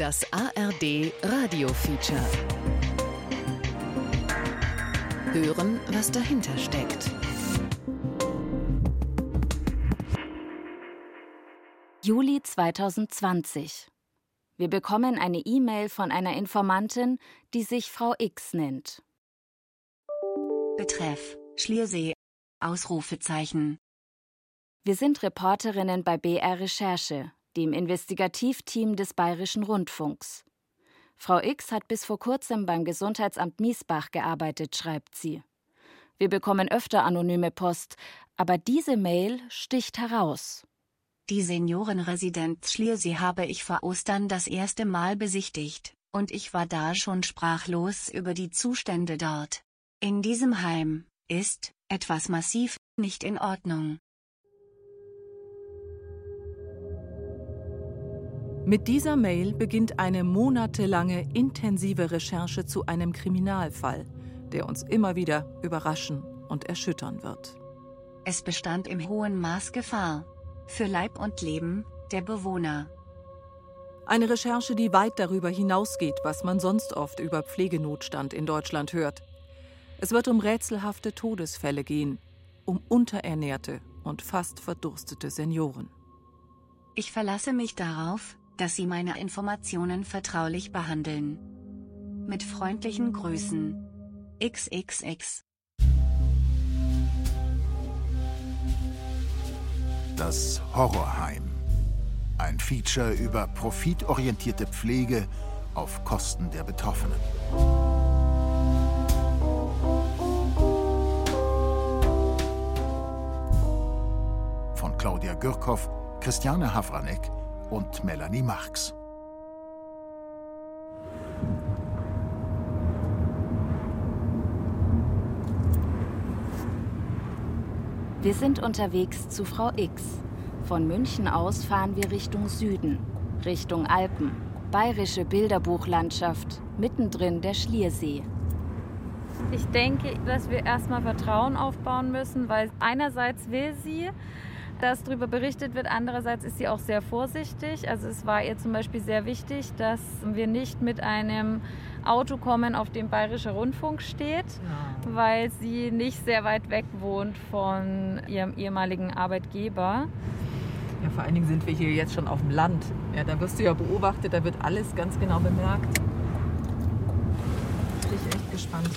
Das ARD Radio Feature. Hören, was dahinter steckt. Juli 2020. Wir bekommen eine E-Mail von einer Informantin, die sich Frau X nennt. Betreff Schliersee Ausrufezeichen. Wir sind Reporterinnen bei BR Recherche, dem Investigativteam des Bayerischen Rundfunks. Frau X hat bis vor kurzem beim Gesundheitsamt Miesbach gearbeitet, schreibt sie. Wir bekommen öfter anonyme Post, aber diese Mail sticht heraus. Die Seniorenresidenz Schliersee habe ich vor Ostern das erste Mal besichtigt, und ich war da schon sprachlos über die Zustände dort. In diesem Heim ist etwas massiv nicht in Ordnung. Mit dieser Mail beginnt eine monatelange intensive Recherche zu einem Kriminalfall, der uns immer wieder überraschen und erschüttern wird. Es bestand im hohen Maß Gefahr für Leib und Leben der Bewohner. Eine Recherche, die weit darüber hinausgeht, was man sonst oft über Pflegenotstand in Deutschland hört. Es wird um rätselhafte Todesfälle gehen, um unterernährte und fast verdurstete Senioren. Ich verlasse mich darauf, dass Sie meine Informationen vertraulich behandeln. Mit freundlichen Grüßen. XXX. Das Horrorheim. Ein Feature über profitorientierte Pflege auf Kosten der Betroffenen. Von Claudia Gürkow, Christiane Havranek und Melanie Marx. Wir sind unterwegs zu Frau X. Von München aus fahren wir Richtung Süden, Richtung Alpen, bayerische Bilderbuchlandschaft, mittendrin der Schliersee. Ich denke, dass wir erstmal Vertrauen aufbauen müssen, weil einerseits will sie, dass darüber berichtet wird. Andererseits ist sie auch sehr vorsichtig. Also es war ihr zum Beispiel sehr wichtig, dass wir nicht mit einem Auto kommen, auf dem Bayerischer Rundfunk steht, ja. weil sie nicht sehr weit weg wohnt von ihrem ehemaligen Arbeitgeber. Ja, vor allen Dingen sind wir hier jetzt schon auf dem Land. Ja, da wirst du ja beobachtet, da wird alles ganz genau bemerkt. Bin ich echt gespannt.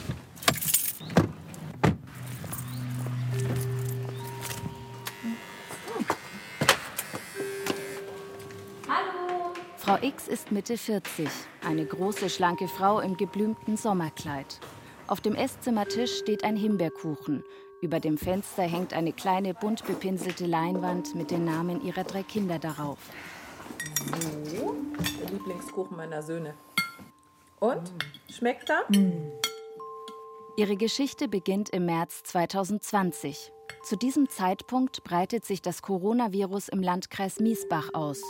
Frau X ist Mitte 40, eine große, schlanke Frau im geblümten Sommerkleid. Auf dem Esszimmertisch steht ein Himbeerkuchen. Über dem Fenster hängt eine kleine bunt bepinselte Leinwand mit den Namen ihrer drei Kinder darauf. So, der Lieblingskuchen meiner Söhne. Und? Schmeckt er? Ihre Geschichte beginnt im März 2020. Zu diesem Zeitpunkt breitet sich das Coronavirus im Landkreis Miesbach aus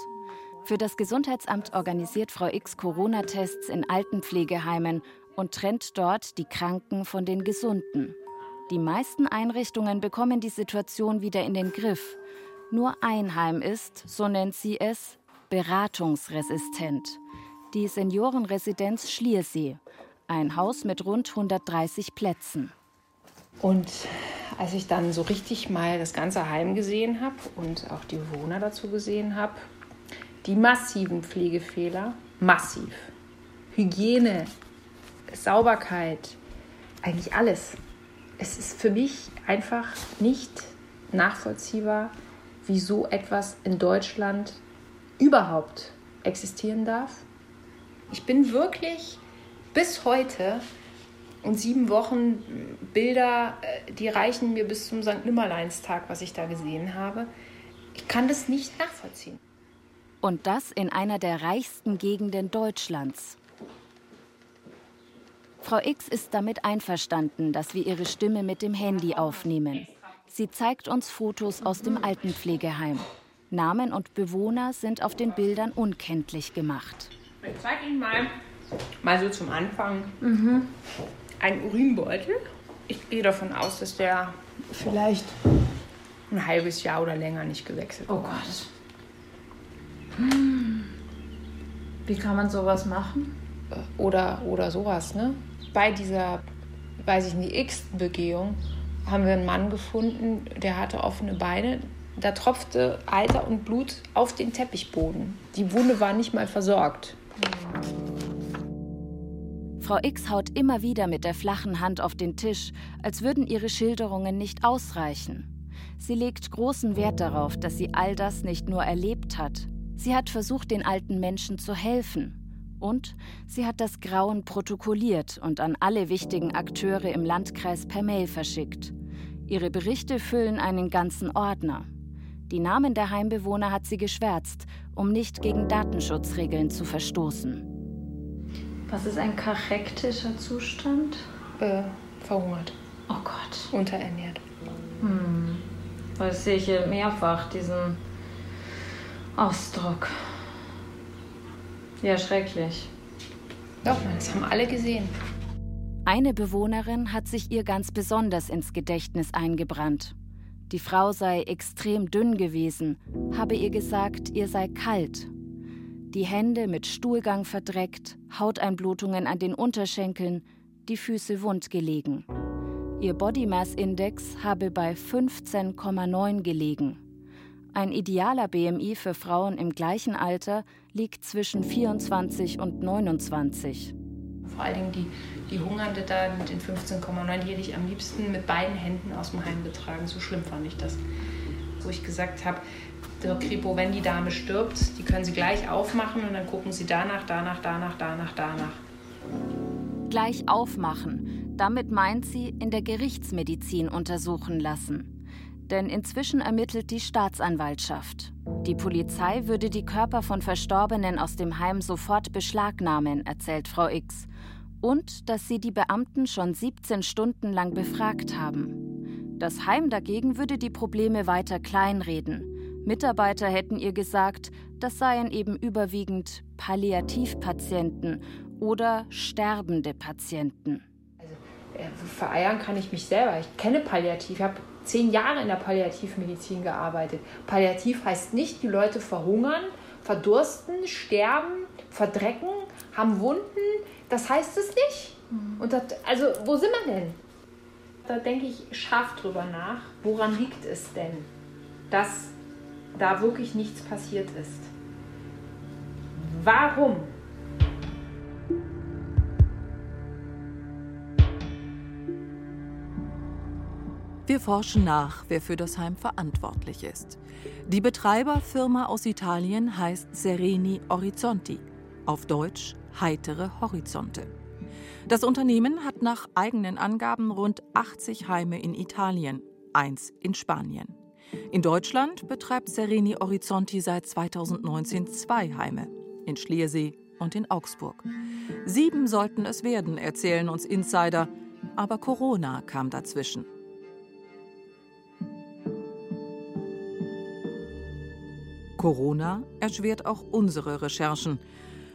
für das Gesundheitsamt organisiert Frau X Corona-Tests in Altenpflegeheimen und trennt dort die Kranken von den Gesunden. Die meisten Einrichtungen bekommen die Situation wieder in den Griff. Nur ein Heim ist, so nennt sie es, beratungsresistent. Die Seniorenresidenz Schliersee, ein Haus mit rund 130 Plätzen. Und als ich dann so richtig mal das ganze Heim gesehen habe und auch die Bewohner dazu gesehen habe, die massiven Pflegefehler, massiv. Hygiene, Sauberkeit, eigentlich alles. Es ist für mich einfach nicht nachvollziehbar, wie so etwas in Deutschland überhaupt existieren darf. Ich bin wirklich bis heute und sieben Wochen Bilder, äh, die reichen mir bis zum St. Nimmerleinstag, was ich da gesehen habe. Ich kann das nicht nachvollziehen. Und das in einer der reichsten Gegenden Deutschlands. Frau X ist damit einverstanden, dass wir ihre Stimme mit dem Handy aufnehmen. Sie zeigt uns Fotos aus dem Altenpflegeheim. Namen und Bewohner sind auf den Bildern unkenntlich gemacht. Ich zeige Ihnen mal, mal so zum Anfang, mhm. einen Urinbeutel. Ich gehe davon aus, dass der vielleicht ein halbes Jahr oder länger nicht gewechselt wurde. Oh Gott. Wie kann man sowas machen? Oder, oder sowas, ne? Bei dieser, weiß ich nicht, X-Begehung haben wir einen Mann gefunden, der hatte offene Beine. Da tropfte Eiter und Blut auf den Teppichboden. Die Wunde war nicht mal versorgt. Frau X haut immer wieder mit der flachen Hand auf den Tisch, als würden ihre Schilderungen nicht ausreichen. Sie legt großen Wert darauf, dass sie all das nicht nur erlebt hat. Sie hat versucht, den alten Menschen zu helfen. Und sie hat das Grauen protokolliert und an alle wichtigen Akteure im Landkreis per Mail verschickt. Ihre Berichte füllen einen ganzen Ordner. Die Namen der Heimbewohner hat sie geschwärzt, um nicht gegen Datenschutzregeln zu verstoßen. Was ist ein kachektischer Zustand? Äh, verhungert. Oh Gott. Unterernährt. Hm. Das sehe ich hier mehrfach, diesen Ausdruck. Ja, schrecklich. Doch, das haben alle gesehen. Eine Bewohnerin hat sich ihr ganz besonders ins Gedächtnis eingebrannt. Die Frau sei extrem dünn gewesen, habe ihr gesagt, ihr sei kalt die Hände mit Stuhlgang verdreckt, Hauteinblutungen an den Unterschenkeln, die Füße wund gelegen. Ihr Body Mass Index habe bei 15,9 gelegen. Ein idealer BMI für Frauen im gleichen Alter liegt zwischen 24 und 29. Vor allen Dingen die, die Hungernde da mit den 15,9, die hätte ich am liebsten mit beiden Händen aus dem Heim getragen. So schlimm fand ich das. Wo ich gesagt habe, der Kripo, wenn die Dame stirbt, die können Sie gleich aufmachen und dann gucken Sie danach, danach, danach, danach, danach. Gleich aufmachen. Damit meint sie in der Gerichtsmedizin untersuchen lassen. Denn inzwischen ermittelt die Staatsanwaltschaft. Die Polizei würde die Körper von Verstorbenen aus dem Heim sofort beschlagnahmen, erzählt Frau X. Und dass sie die Beamten schon 17 Stunden lang befragt haben. Das Heim dagegen würde die Probleme weiter kleinreden. Mitarbeiter hätten ihr gesagt, das seien eben überwiegend Palliativpatienten oder sterbende Patienten. Also, äh, vereiern kann ich mich selber. Ich kenne Palliativ. Ich habe zehn Jahre in der Palliativmedizin gearbeitet. Palliativ heißt nicht, die Leute verhungern, verdursten, sterben, verdrecken, haben Wunden. Das heißt es nicht. Mhm. Und das, also, wo sind wir denn? Da denke ich scharf drüber nach. Woran liegt es denn, dass da wirklich nichts passiert ist. Warum? Wir forschen nach, wer für das Heim verantwortlich ist. Die Betreiberfirma aus Italien heißt Sereni Orizzonti, auf Deutsch heitere Horizonte. Das Unternehmen hat nach eigenen Angaben rund 80 Heime in Italien, eins in Spanien. In Deutschland betreibt Sereni Horizonti seit 2019 zwei Heime, in Schliersee und in Augsburg. Sieben sollten es werden, erzählen uns Insider, aber Corona kam dazwischen. Corona erschwert auch unsere Recherchen.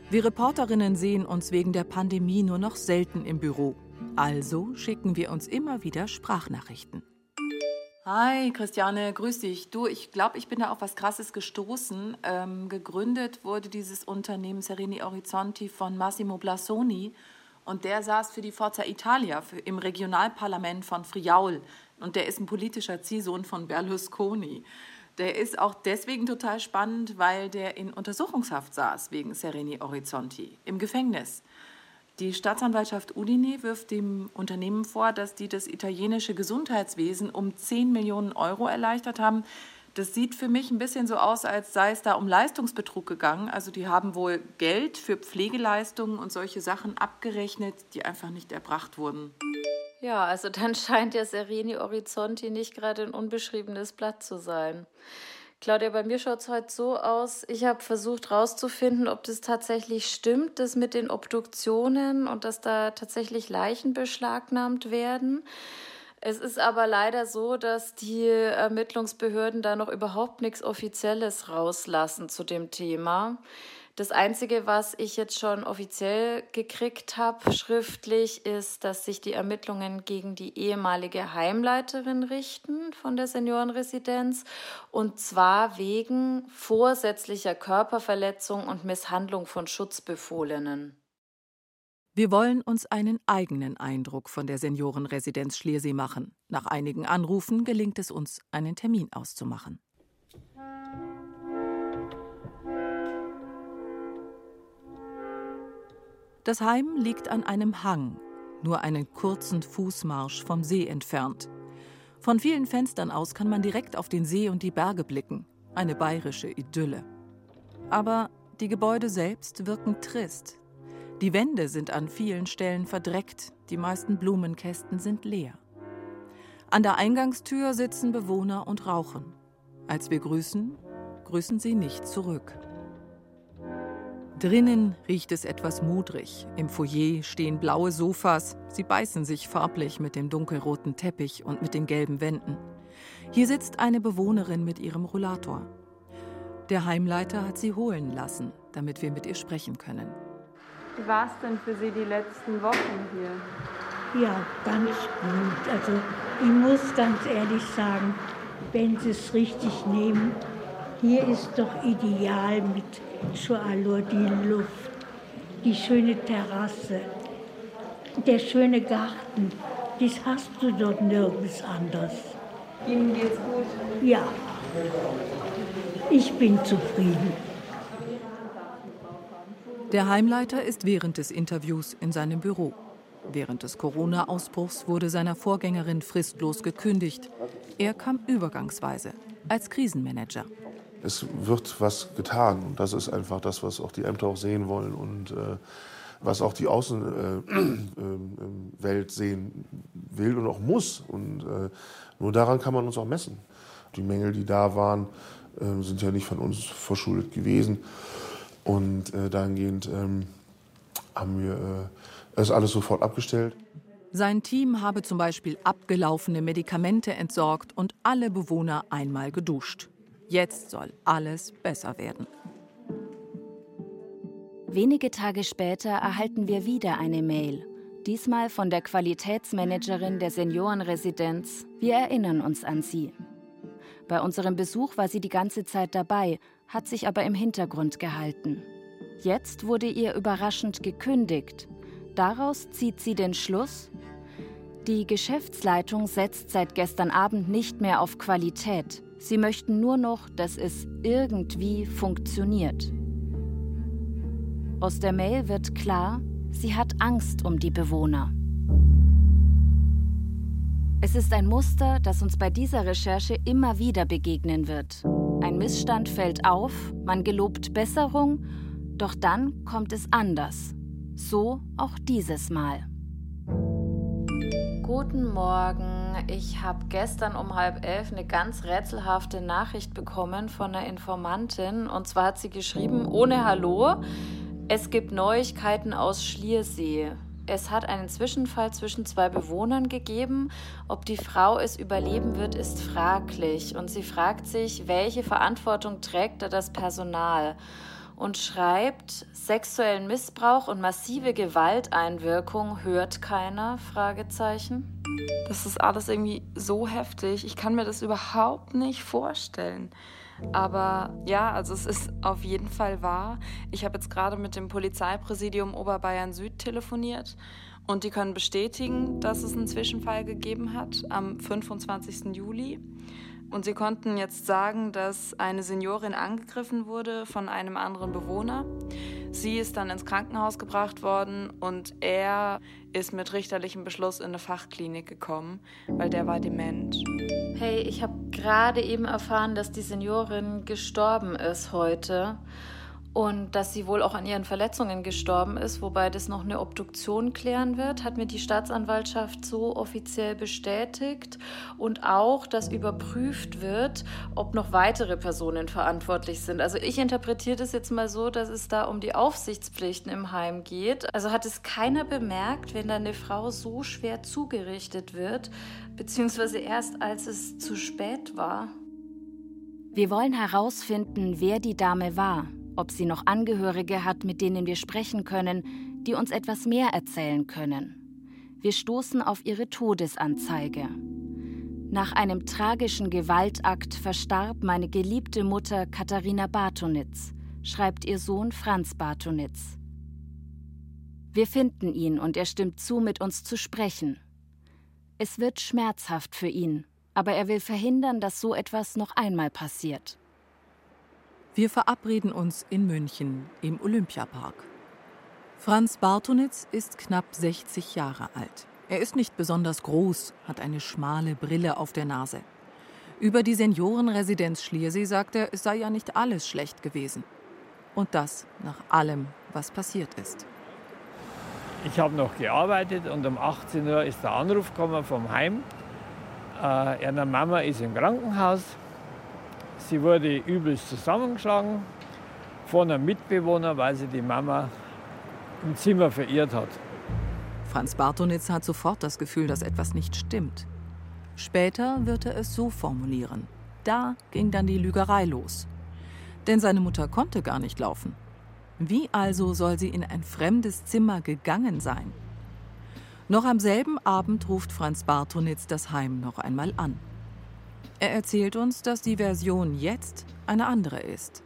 Wir Reporterinnen sehen uns wegen der Pandemie nur noch selten im Büro. Also schicken wir uns immer wieder Sprachnachrichten. Hi, Christiane, grüß dich. Du, ich glaube, ich bin da auf was Krasses gestoßen. Ähm, gegründet wurde dieses Unternehmen Sereni Horizonti von Massimo Blasoni und der saß für die Forza Italia für, im Regionalparlament von Friaul und der ist ein politischer Ziehsohn von Berlusconi. Der ist auch deswegen total spannend, weil der in Untersuchungshaft saß wegen Sereni Horizonti im Gefängnis. Die Staatsanwaltschaft Udine wirft dem Unternehmen vor, dass die das italienische Gesundheitswesen um 10 Millionen Euro erleichtert haben. Das sieht für mich ein bisschen so aus, als sei es da um Leistungsbetrug gegangen. Also die haben wohl Geld für Pflegeleistungen und solche Sachen abgerechnet, die einfach nicht erbracht wurden. Ja, also dann scheint der Sereni Horizonti nicht gerade ein unbeschriebenes Blatt zu sein. Claudia, bei mir schaut es heute so aus. Ich habe versucht herauszufinden, ob das tatsächlich stimmt, das mit den Obduktionen und dass da tatsächlich Leichen beschlagnahmt werden. Es ist aber leider so, dass die Ermittlungsbehörden da noch überhaupt nichts Offizielles rauslassen zu dem Thema. Das Einzige, was ich jetzt schon offiziell gekriegt habe, schriftlich, ist, dass sich die Ermittlungen gegen die ehemalige Heimleiterin richten von der Seniorenresidenz und zwar wegen vorsätzlicher Körperverletzung und Misshandlung von Schutzbefohlenen. Wir wollen uns einen eigenen Eindruck von der Seniorenresidenz Schliersee machen. Nach einigen Anrufen gelingt es uns, einen Termin auszumachen. Das Heim liegt an einem Hang, nur einen kurzen Fußmarsch vom See entfernt. Von vielen Fenstern aus kann man direkt auf den See und die Berge blicken. Eine bayerische Idylle. Aber die Gebäude selbst wirken trist. Die Wände sind an vielen Stellen verdreckt, die meisten Blumenkästen sind leer. An der Eingangstür sitzen Bewohner und rauchen. Als wir grüßen, grüßen sie nicht zurück. Drinnen riecht es etwas mudrig. Im Foyer stehen blaue Sofas. Sie beißen sich farblich mit dem dunkelroten Teppich und mit den gelben Wänden. Hier sitzt eine Bewohnerin mit ihrem Rollator. Der Heimleiter hat sie holen lassen, damit wir mit ihr sprechen können. Wie war es denn für Sie die letzten Wochen hier? Ja, ganz gut. Also ich muss ganz ehrlich sagen, wenn Sie es richtig nehmen, hier ist doch ideal mit Chualur, die Luft, die schöne Terrasse, der schöne Garten. Das hast du dort nirgends anders. Ihnen geht's gut? Ja, ich bin zufrieden. Der Heimleiter ist während des Interviews in seinem Büro. Während des Corona-Ausbruchs wurde seiner Vorgängerin fristlos gekündigt. Er kam übergangsweise als Krisenmanager es wird was getan. Und das ist einfach das, was auch die Ämter auch sehen wollen und äh, was auch die Außenwelt äh, äh, sehen will und auch muss. Und äh, nur daran kann man uns auch messen. Die Mängel, die da waren, äh, sind ja nicht von uns verschuldet gewesen. Und äh, dahingehend ähm, haben wir das alles sofort abgestellt. Sein Team habe zum Beispiel abgelaufene Medikamente entsorgt und alle Bewohner einmal geduscht. Jetzt soll alles besser werden. Wenige Tage später erhalten wir wieder eine Mail, diesmal von der Qualitätsmanagerin der Seniorenresidenz. Wir erinnern uns an sie. Bei unserem Besuch war sie die ganze Zeit dabei, hat sich aber im Hintergrund gehalten. Jetzt wurde ihr überraschend gekündigt. Daraus zieht sie den Schluss, die Geschäftsleitung setzt seit gestern Abend nicht mehr auf Qualität. Sie möchten nur noch, dass es irgendwie funktioniert. Aus der Mail wird klar, sie hat Angst um die Bewohner. Es ist ein Muster, das uns bei dieser Recherche immer wieder begegnen wird. Ein Missstand fällt auf, man gelobt Besserung, doch dann kommt es anders. So auch dieses Mal. Guten Morgen. Ich habe gestern um halb elf eine ganz rätselhafte Nachricht bekommen von einer Informantin. Und zwar hat sie geschrieben, ohne Hallo, es gibt Neuigkeiten aus Schliersee. Es hat einen Zwischenfall zwischen zwei Bewohnern gegeben. Ob die Frau es überleben wird, ist fraglich. Und sie fragt sich, welche Verantwortung trägt da das Personal? Und schreibt, sexuellen Missbrauch und massive Gewalteinwirkung hört keiner? Fragezeichen. Das ist alles irgendwie so heftig. Ich kann mir das überhaupt nicht vorstellen. Aber ja, also es ist auf jeden Fall wahr. Ich habe jetzt gerade mit dem Polizeipräsidium Oberbayern Süd telefoniert und die können bestätigen, dass es einen Zwischenfall gegeben hat am 25. Juli. Und sie konnten jetzt sagen, dass eine Seniorin angegriffen wurde von einem anderen Bewohner. Sie ist dann ins Krankenhaus gebracht worden und er ist mit richterlichem Beschluss in eine Fachklinik gekommen, weil der war dement. Hey, ich habe gerade eben erfahren, dass die Seniorin gestorben ist heute und dass sie wohl auch an ihren Verletzungen gestorben ist, wobei das noch eine Obduktion klären wird, hat mir die Staatsanwaltschaft so offiziell bestätigt und auch, dass überprüft wird, ob noch weitere Personen verantwortlich sind. Also ich interpretiere das jetzt mal so, dass es da um die Aufsichtspflichten im Heim geht. Also hat es keiner bemerkt, wenn da eine Frau so schwer zugerichtet wird, beziehungsweise erst als es zu spät war. Wir wollen herausfinden, wer die Dame war ob sie noch Angehörige hat, mit denen wir sprechen können, die uns etwas mehr erzählen können. Wir stoßen auf ihre Todesanzeige. Nach einem tragischen Gewaltakt verstarb meine geliebte Mutter Katharina Bartonitz, schreibt ihr Sohn Franz Bartonitz. Wir finden ihn und er stimmt zu, mit uns zu sprechen. Es wird schmerzhaft für ihn, aber er will verhindern, dass so etwas noch einmal passiert. Wir verabreden uns in München im Olympiapark. Franz Bartonitz ist knapp 60 Jahre alt. Er ist nicht besonders groß, hat eine schmale Brille auf der Nase. Über die Seniorenresidenz Schliersee sagt er, es sei ja nicht alles schlecht gewesen. Und das nach allem, was passiert ist. Ich habe noch gearbeitet und um 18 Uhr ist der Anruf gekommen vom Heim. Äh, ihre Mama ist im Krankenhaus. Sie wurde übelst zusammengeschlagen von einem Mitbewohner, weil sie die Mama im Zimmer verirrt hat. Franz Bartonitz hat sofort das Gefühl, dass etwas nicht stimmt. Später wird er es so formulieren. Da ging dann die Lügerei los. Denn seine Mutter konnte gar nicht laufen. Wie also soll sie in ein fremdes Zimmer gegangen sein? Noch am selben Abend ruft Franz Bartonitz das Heim noch einmal an. Er erzählt uns, dass die Version jetzt eine andere ist.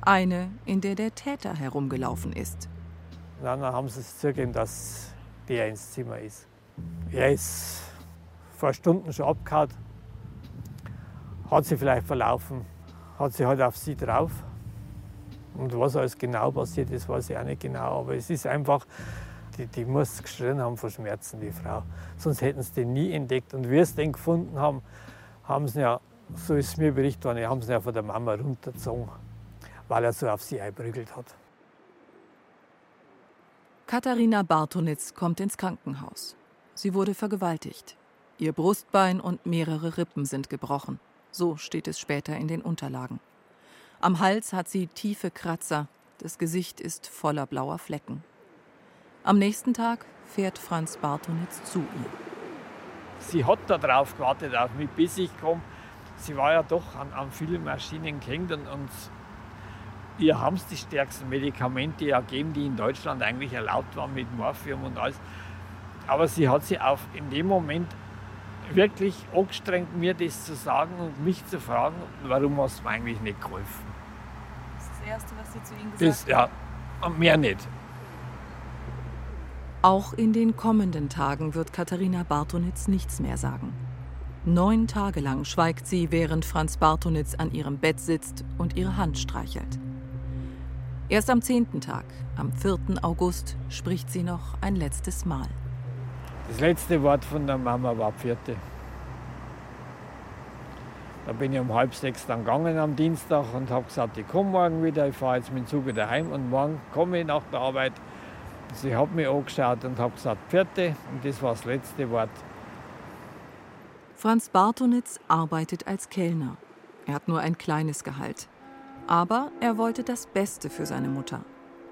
Eine, in der der Täter herumgelaufen ist. Dann haben sie es zugegeben, dass der ins Zimmer ist. Er ist vor Stunden schon abgehauen, hat sie vielleicht verlaufen, hat sie halt auf sie drauf. Und was alles genau passiert ist, weiß ich auch nicht genau. Aber es ist einfach, die, die muss geschrien haben vor Schmerzen, die Frau. Sonst hätten sie den nie entdeckt. Und sie es den gefunden haben, haben sie ja, so ist es mir berichtet worden, haben sie ja von der Mama runtergezogen, weil er so auf sie einprügelt hat. Katharina Bartonitz kommt ins Krankenhaus. Sie wurde vergewaltigt. Ihr Brustbein und mehrere Rippen sind gebrochen. So steht es später in den Unterlagen. Am Hals hat sie tiefe Kratzer. Das Gesicht ist voller blauer Flecken. Am nächsten Tag fährt Franz Bartonitz zu ihr. Sie hat da drauf gewartet auf mich, bis ich komme. Sie war ja doch an, an vielen Maschinen gehängt und, und ihr haben die stärksten Medikamente ja gegeben, die in Deutschland eigentlich erlaubt waren mit Morphium und alles. Aber sie hat sich auf in dem Moment wirklich angestrengt, mir das zu sagen und mich zu fragen, warum hast du mir eigentlich nicht geholfen. Das ist das Erste, was sie zu Ihnen gesagt das, Ja, und mehr nicht. Auch in den kommenden Tagen wird Katharina Bartonitz nichts mehr sagen. Neun Tage lang schweigt sie, während Franz Bartonitz an ihrem Bett sitzt und ihre Hand streichelt. Erst am zehnten Tag, am 4. August, spricht sie noch ein letztes Mal. Das letzte Wort von der Mama war vierte. Da bin ich um halb sechs dann gegangen am Dienstag und habe gesagt, ich komme morgen wieder, ich fahre jetzt mit dem Zug wieder heim und morgen komme ich nach der Arbeit. Sie hat mich angeschaut und habe gesagt, vierte und das war das letzte Wort. Franz Bartonitz arbeitet als Kellner. Er hat nur ein kleines Gehalt. Aber er wollte das Beste für seine Mutter.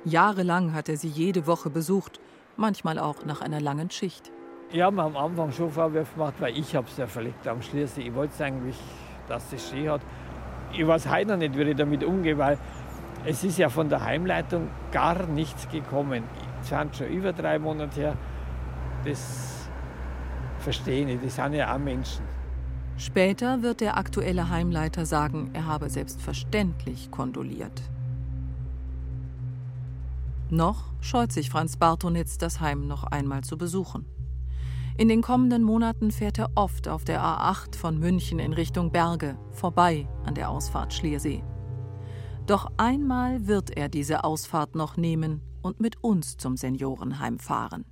Jahrelang hat er sie jede Woche besucht, manchmal auch nach einer langen Schicht. Ich habe mir am Anfang schon Vorwürfe gemacht, weil ich habe es ja verlegt am Schließlich. Ich wollte eigentlich, dass sie Ski hat. Ich weiß heute noch nicht, wie ich damit umgehe, weil es ist ja von der Heimleitung gar nichts gekommen. Sind schon über drei Monate her. Das verstehe ich. Das sind ja auch Menschen. Später wird der aktuelle Heimleiter sagen, er habe selbstverständlich kondoliert. Noch scheut sich Franz Bartonitz, das Heim noch einmal zu besuchen. In den kommenden Monaten fährt er oft auf der A8 von München in Richtung Berge, vorbei an der Ausfahrt Schliersee. Doch einmal wird er diese Ausfahrt noch nehmen und mit uns zum Seniorenheim fahren.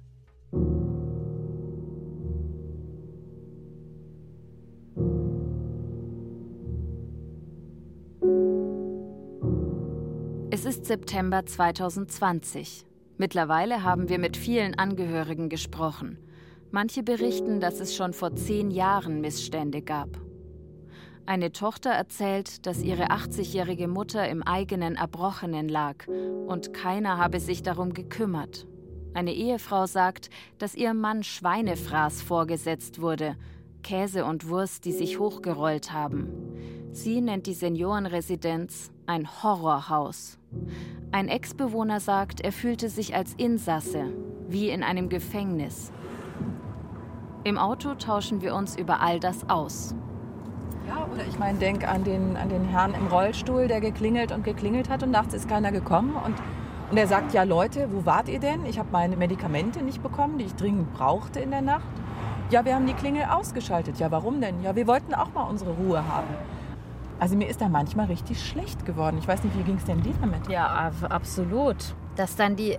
Es ist September 2020. Mittlerweile haben wir mit vielen Angehörigen gesprochen. Manche berichten, dass es schon vor zehn Jahren Missstände gab. Eine Tochter erzählt, dass ihre 80-jährige Mutter im eigenen Erbrochenen lag und keiner habe sich darum gekümmert. Eine Ehefrau sagt, dass ihr Mann Schweinefraß vorgesetzt wurde, Käse und Wurst, die sich hochgerollt haben. Sie nennt die Seniorenresidenz ein Horrorhaus. Ein Ex-Bewohner sagt, er fühlte sich als Insasse, wie in einem Gefängnis. Im Auto tauschen wir uns über all das aus. Ja, oder ich meine, denk an den, an den Herrn im Rollstuhl, der geklingelt und geklingelt hat und nachts ist keiner gekommen. Und, und er sagt, ja Leute, wo wart ihr denn? Ich habe meine Medikamente nicht bekommen, die ich dringend brauchte in der Nacht. Ja, wir haben die Klingel ausgeschaltet. Ja, warum denn? Ja, wir wollten auch mal unsere Ruhe haben. Also mir ist da manchmal richtig schlecht geworden. Ich weiß nicht, wie ging es denn dir damit? Ja, absolut. Dass dann die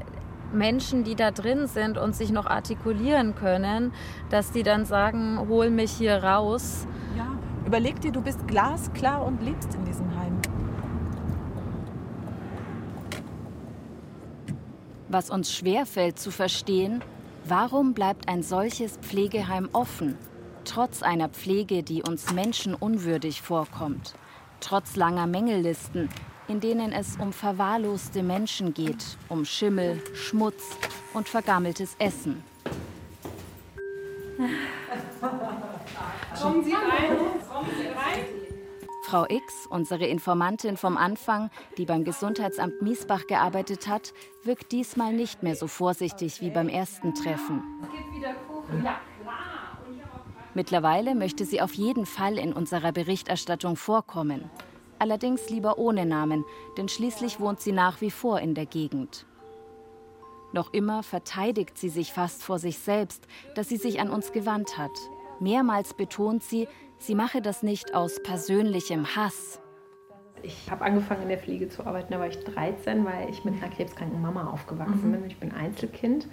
Menschen, die da drin sind und sich noch artikulieren können, dass die dann sagen, hol mich hier raus. Ja, überleg dir, du bist glasklar und lebst in diesem Heim. Was uns schwerfällt zu verstehen, warum bleibt ein solches Pflegeheim offen, trotz einer Pflege, die uns menschenunwürdig vorkommt, trotz langer Mängellisten, in denen es um verwahrloste Menschen geht, um Schimmel, Schmutz und vergammeltes Essen. Kommen Sie rein, kommen Sie rein. Frau X, unsere Informantin vom Anfang, die beim Gesundheitsamt Miesbach gearbeitet hat, wirkt diesmal nicht mehr so vorsichtig wie beim ersten Treffen. Mittlerweile möchte sie auf jeden Fall in unserer Berichterstattung vorkommen. Allerdings lieber ohne Namen, denn schließlich wohnt sie nach wie vor in der Gegend. Noch immer verteidigt sie sich fast vor sich selbst, dass sie sich an uns gewandt hat. Mehrmals betont sie, sie mache das nicht aus persönlichem Hass. Ich habe angefangen in der Pflege zu arbeiten, da war ich 13, weil ich mit einer krebskranken Mama aufgewachsen Mhm. bin. Ich bin Einzelkind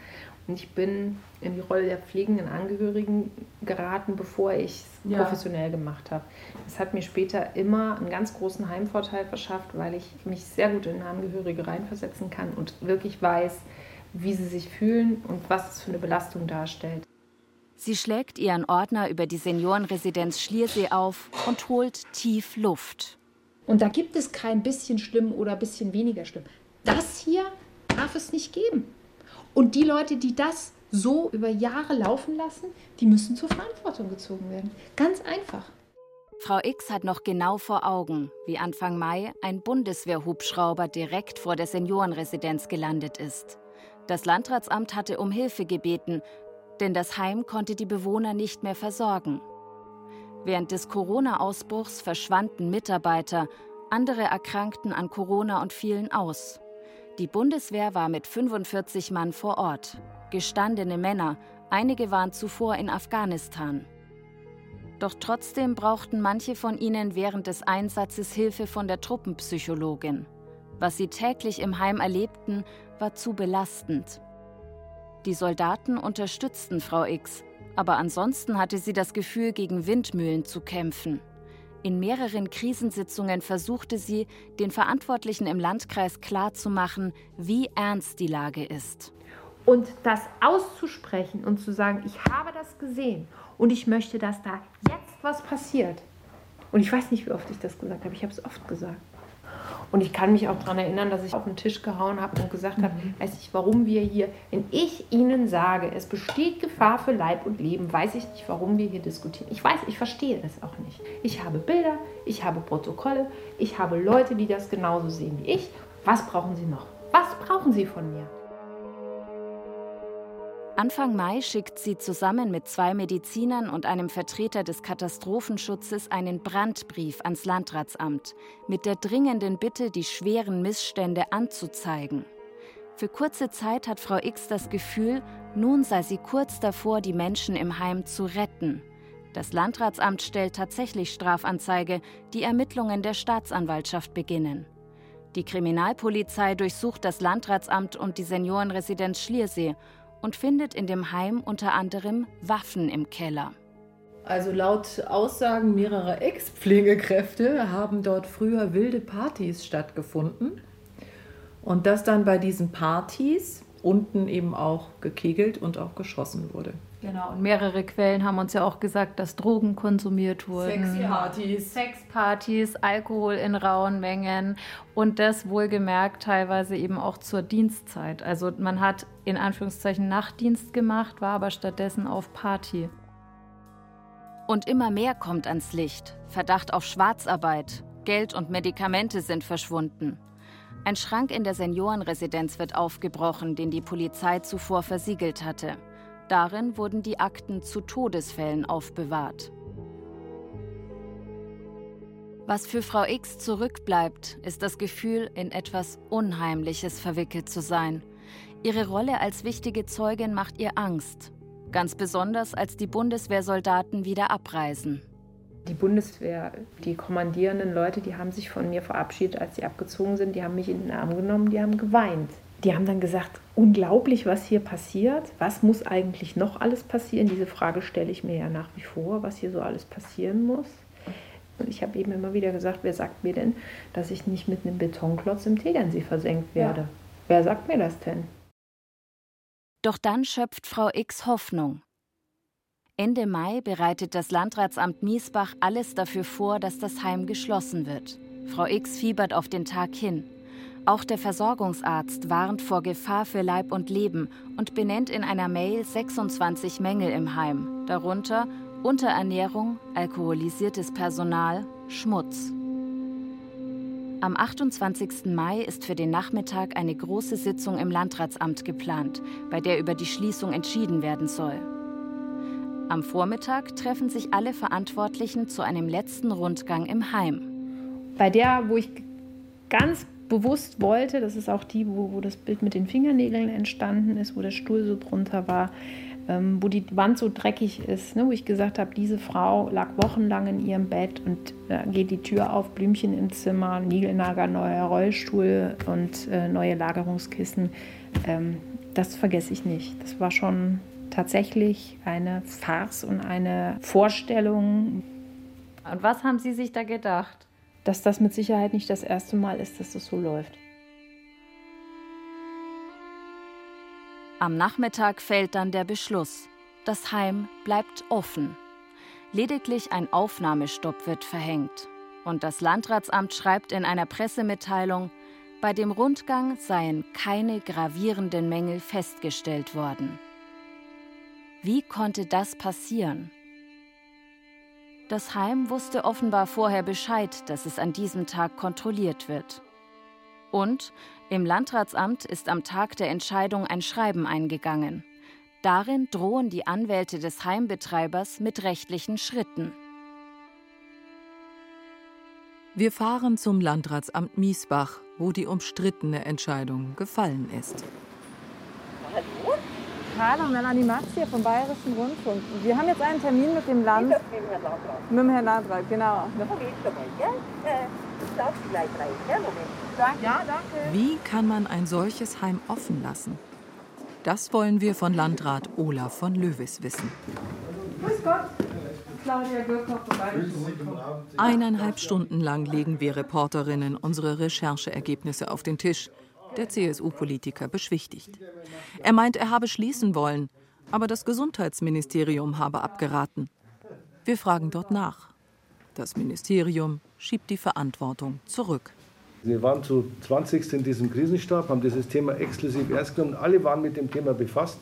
und ich bin in die Rolle der pflegenden Angehörigen geraten, bevor ich es Ja. professionell gemacht habe. Das hat mir später immer einen ganz großen Heimvorteil verschafft, weil ich mich sehr gut in Angehörige reinversetzen kann und wirklich weiß, wie sie sich fühlen und was es für eine Belastung darstellt. Sie schlägt ihren Ordner über die Seniorenresidenz Schliersee auf und holt tief Luft. Und da gibt es kein bisschen schlimm oder bisschen weniger schlimm. Das hier darf es nicht geben. Und die Leute, die das so über Jahre laufen lassen, die müssen zur Verantwortung gezogen werden. Ganz einfach. Frau X hat noch genau vor Augen, wie Anfang Mai ein Bundeswehrhubschrauber direkt vor der Seniorenresidenz gelandet ist. Das Landratsamt hatte um Hilfe gebeten, denn das Heim konnte die Bewohner nicht mehr versorgen. Während des Corona-Ausbruchs verschwanden Mitarbeiter, andere erkrankten an Corona und fielen aus. Die Bundeswehr war mit 45 Mann vor Ort. Gestandene Männer, einige waren zuvor in Afghanistan. Doch trotzdem brauchten manche von ihnen während des Einsatzes Hilfe von der Truppenpsychologin. Was sie täglich im Heim erlebten, war zu belastend. Die Soldaten unterstützten Frau X, aber ansonsten hatte sie das Gefühl, gegen Windmühlen zu kämpfen. In mehreren Krisensitzungen versuchte sie, den Verantwortlichen im Landkreis klarzumachen, wie ernst die Lage ist. Und das auszusprechen und zu sagen, ich habe das gesehen und ich möchte, dass da jetzt was passiert. Und ich weiß nicht, wie oft ich das gesagt habe. Ich habe es oft gesagt. Und ich kann mich auch daran erinnern, dass ich auf den Tisch gehauen habe und gesagt habe, weiß ich, warum wir hier, wenn ich Ihnen sage, es besteht Gefahr für Leib und Leben, weiß ich nicht, warum wir hier diskutieren. Ich weiß, ich verstehe das auch nicht. Ich habe Bilder, ich habe Protokolle, ich habe Leute, die das genauso sehen wie ich. Was brauchen Sie noch? Was brauchen Sie von mir? Anfang Mai schickt sie zusammen mit zwei Medizinern und einem Vertreter des Katastrophenschutzes einen Brandbrief ans Landratsamt mit der dringenden Bitte, die schweren Missstände anzuzeigen. Für kurze Zeit hat Frau X das Gefühl, nun sei sie kurz davor, die Menschen im Heim zu retten. Das Landratsamt stellt tatsächlich Strafanzeige, die Ermittlungen der Staatsanwaltschaft beginnen. Die Kriminalpolizei durchsucht das Landratsamt und die Seniorenresidenz Schliersee und findet in dem Heim unter anderem Waffen im Keller. Also laut Aussagen mehrerer Ex-Pflegekräfte haben dort früher wilde Partys stattgefunden. Und dass dann bei diesen Partys unten eben auch gekegelt und auch geschossen wurde. Genau, und mehrere Quellen haben uns ja auch gesagt, dass Drogen konsumiert wurden. Sexpartys. Sexpartys, Alkohol in rauen Mengen und das wohlgemerkt teilweise eben auch zur Dienstzeit. Also man hat in Anführungszeichen Nachtdienst gemacht, war aber stattdessen auf Party. Und immer mehr kommt ans Licht. Verdacht auf Schwarzarbeit, Geld und Medikamente sind verschwunden. Ein Schrank in der Seniorenresidenz wird aufgebrochen, den die Polizei zuvor versiegelt hatte. Darin wurden die Akten zu Todesfällen aufbewahrt. Was für Frau X zurückbleibt, ist das Gefühl, in etwas Unheimliches verwickelt zu sein. Ihre Rolle als wichtige Zeugin macht ihr Angst, ganz besonders als die Bundeswehrsoldaten wieder abreisen. Die Bundeswehr, die kommandierenden Leute, die haben sich von mir verabschiedet, als sie abgezogen sind. Die haben mich in den Arm genommen, die haben geweint. Die haben dann gesagt, unglaublich, was hier passiert. Was muss eigentlich noch alles passieren? Diese Frage stelle ich mir ja nach wie vor, was hier so alles passieren muss. Und ich habe eben immer wieder gesagt, wer sagt mir denn, dass ich nicht mit einem Betonklotz im Tegernsee versenkt werde? Ja. Wer sagt mir das denn? Doch dann schöpft Frau X Hoffnung. Ende Mai bereitet das Landratsamt Miesbach alles dafür vor, dass das Heim geschlossen wird. Frau X fiebert auf den Tag hin. Auch der Versorgungsarzt warnt vor Gefahr für Leib und Leben und benennt in einer Mail 26 Mängel im Heim, darunter Unterernährung, alkoholisiertes Personal, Schmutz. Am 28. Mai ist für den Nachmittag eine große Sitzung im Landratsamt geplant, bei der über die Schließung entschieden werden soll. Am Vormittag treffen sich alle Verantwortlichen zu einem letzten Rundgang im Heim. Bei der, wo ich ganz bewusst wollte, das ist auch die, wo, wo das Bild mit den Fingernägeln entstanden ist, wo der Stuhl so drunter war, ähm, wo die Wand so dreckig ist, ne, wo ich gesagt habe, diese Frau lag wochenlang in ihrem Bett und äh, geht die Tür auf, Blümchen im Zimmer, Niegelnager, neuer Rollstuhl und äh, neue Lagerungskissen. Ähm, das vergesse ich nicht. Das war schon tatsächlich eine Farce und eine Vorstellung. Und was haben Sie sich da gedacht? Dass das mit Sicherheit nicht das erste Mal ist, dass das so läuft. Am Nachmittag fällt dann der Beschluss. Das Heim bleibt offen. Lediglich ein Aufnahmestopp wird verhängt. Und das Landratsamt schreibt in einer Pressemitteilung, bei dem Rundgang seien keine gravierenden Mängel festgestellt worden. Wie konnte das passieren? Das Heim wusste offenbar vorher Bescheid, dass es an diesem Tag kontrolliert wird. Und im Landratsamt ist am Tag der Entscheidung ein Schreiben eingegangen. Darin drohen die Anwälte des Heimbetreibers mit rechtlichen Schritten. Wir fahren zum Landratsamt Miesbach, wo die umstrittene Entscheidung gefallen ist. Hallo? Hallo, Melanie Max hier vom Bayerischen Rundfunk. Wir haben jetzt einen Termin mit dem Land. Mit dem Herrn Landrat. Mit dem Herrn Landrat, genau. Moment einmal, gell? Äh, ich darf Sie gleich rein, gell? Moment. Danke. Ja, danke. Wie kann man ein solches Heim offen lassen? Das wollen wir von Landrat Olaf von Löwis wissen. Grüß Gott. Claudia Gürkow Eineinhalb Stunden lang legen wir Reporterinnen unsere Rechercheergebnisse auf den Tisch der CSU-Politiker beschwichtigt. Er meint, er habe schließen wollen, aber das Gesundheitsministerium habe abgeraten. Wir fragen dort nach. Das Ministerium schiebt die Verantwortung zurück. Wir waren zu 20. in diesem Krisenstab, haben dieses Thema exklusiv ernst genommen. Alle waren mit dem Thema befasst